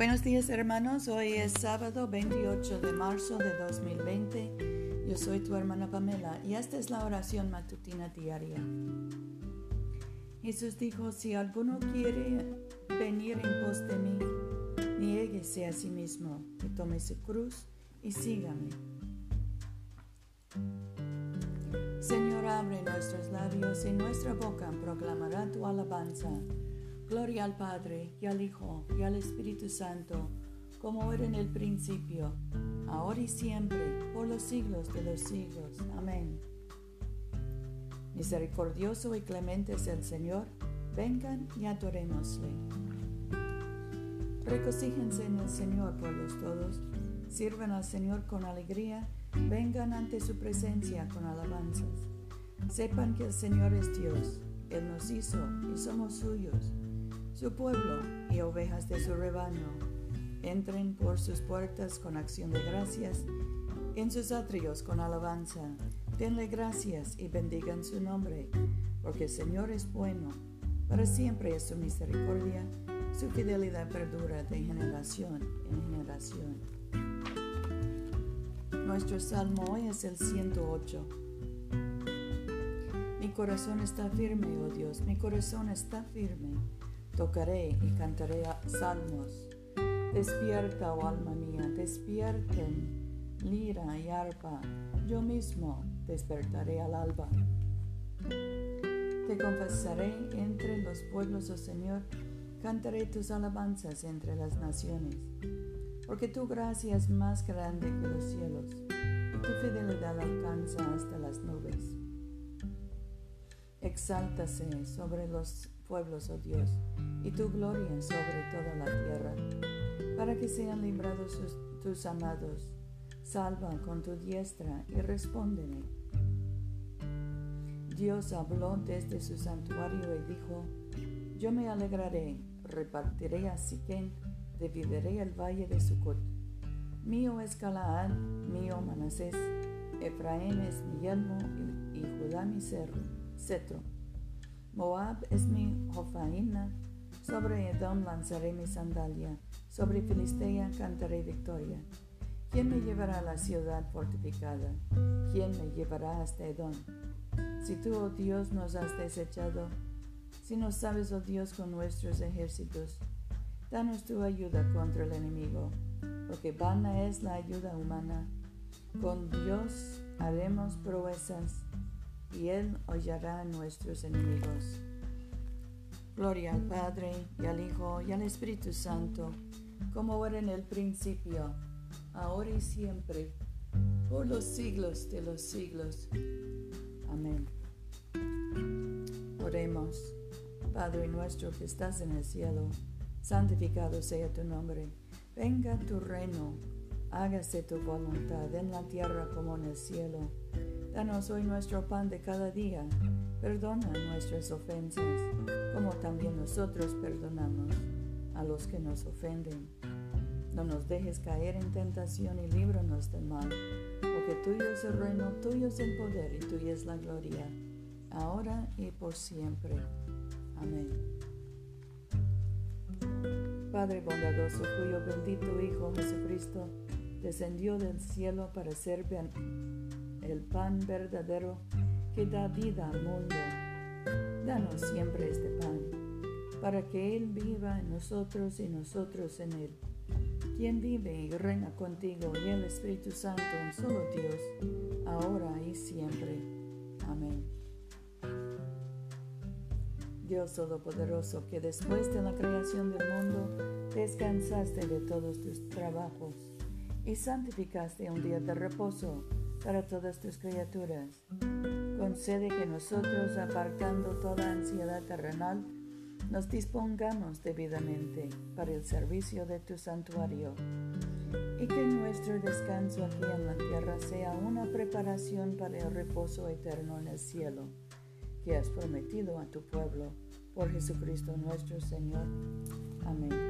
Buenos días hermanos, hoy es sábado 28 de marzo de 2020. Yo soy tu hermana Pamela y esta es la oración matutina diaria. Jesús dijo, si alguno quiere venir en pos de mí, niéguese a sí mismo, y tome su cruz y sígame. Señor, abre nuestros labios y nuestra boca proclamará tu alabanza. Gloria al Padre, y al Hijo, y al Espíritu Santo, como era en el principio, ahora y siempre, por los siglos de los siglos. Amén. Misericordioso y clemente es el Señor, vengan y adorémosle. Recocíjense en el Señor, pueblos todos, sirvan al Señor con alegría, vengan ante su presencia con alabanzas. Sepan que el Señor es Dios, Él nos hizo y somos suyos su pueblo y ovejas de su rebaño. Entren por sus puertas con acción de gracias, en sus atrios con alabanza. Denle gracias y bendigan su nombre, porque el Señor es bueno, para siempre es su misericordia, su fidelidad perdura de generación en generación. Nuestro salmo hoy es el 108. Mi corazón está firme, oh Dios, mi corazón está firme tocaré y cantaré salmos. Despierta, oh alma mía, despierten, lira y arpa, yo mismo despertaré al alba. Te confesaré entre los pueblos, oh Señor, cantaré tus alabanzas entre las naciones, porque tu gracia es más grande que los cielos, y tu fidelidad alcanza hasta las nubes. Exáltase sobre los pueblos, oh Dios, y tu gloria sobre toda la tierra, para que sean librados tus amados. Salva con tu diestra y respóndeme. Dios habló desde su santuario y dijo, yo me alegraré, repartiré a Siquén, dividiré el valle de Sucot. Mío es Calaán, mío Manasés, Efraín es mi yelmo y, Judá mi cetro. Moab es mi jofaina, sobre Edom lanzaré mi sandalia, sobre Filistea cantaré victoria. ¿Quién me llevará a la ciudad fortificada? ¿Quién me llevará hasta Edom? Si tú, oh Dios, nos has desechado, si no sabes, oh Dios, con nuestros ejércitos, danos tu ayuda contra el enemigo, porque vana es la ayuda humana. Con Dios haremos proezas y Él hollará a nuestros enemigos. Gloria al Padre, y al Hijo, y al Espíritu Santo, como era en el principio, ahora y siempre, por los siglos de los siglos. Amén. Oremos, Padre nuestro que estás en el cielo, santificado sea tu nombre, venga tu reino, hágase tu voluntad en la tierra como en el cielo. Danos hoy nuestro pan de cada día. Perdona nuestras ofensas, como también nosotros perdonamos a los que nos ofenden. No nos dejes caer en tentación y líbranos del mal, porque tuyo es el reino, tuyo es el poder y tuya es la gloria, ahora y por siempre. Amén. Padre bondadoso, cuyo bendito Hijo Jesucristo descendió del cielo para ser el pan verdadero que da vida al mundo. Danos siempre este pan, para que Él viva en nosotros y nosotros en Él. Quien vive y reina contigo y el Espíritu Santo, un solo Dios, ahora y siempre. Amén. Dios Todopoderoso, que después de la creación del mundo descansaste de todos tus trabajos y santificaste un día de reposo para todas tus criaturas. Concede que nosotros, apartando toda ansiedad terrenal, nos dispongamos debidamente para el servicio de tu santuario y que nuestro descanso aquí en la tierra sea una preparación para el reposo eterno en el cielo que has prometido a tu pueblo por Jesucristo nuestro Señor. Amén.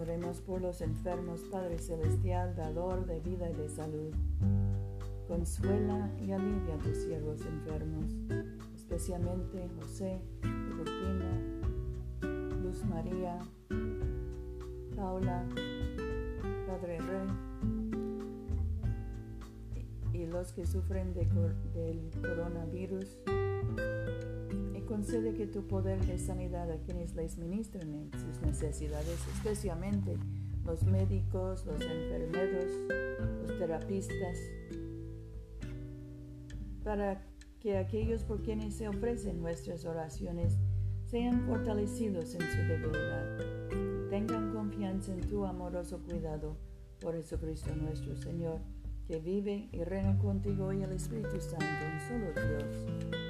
Oremos por los enfermos, Padre Celestial, dador de vida y de salud. Consuela y alivia a tus siervos enfermos, especialmente José, Rufina, Luz María, Paula, Padre Rey y los que sufren de, del coronavirus concede que tu poder de sanidad a quienes les ministren en sus necesidades, especialmente los médicos, los enfermeros, los terapistas, para que aquellos por quienes se ofrecen nuestras oraciones sean fortalecidos en su debilidad. Tengan confianza en tu amoroso cuidado por Jesucristo nuestro Señor, que vive y reina contigo y el Espíritu Santo, un solo Dios,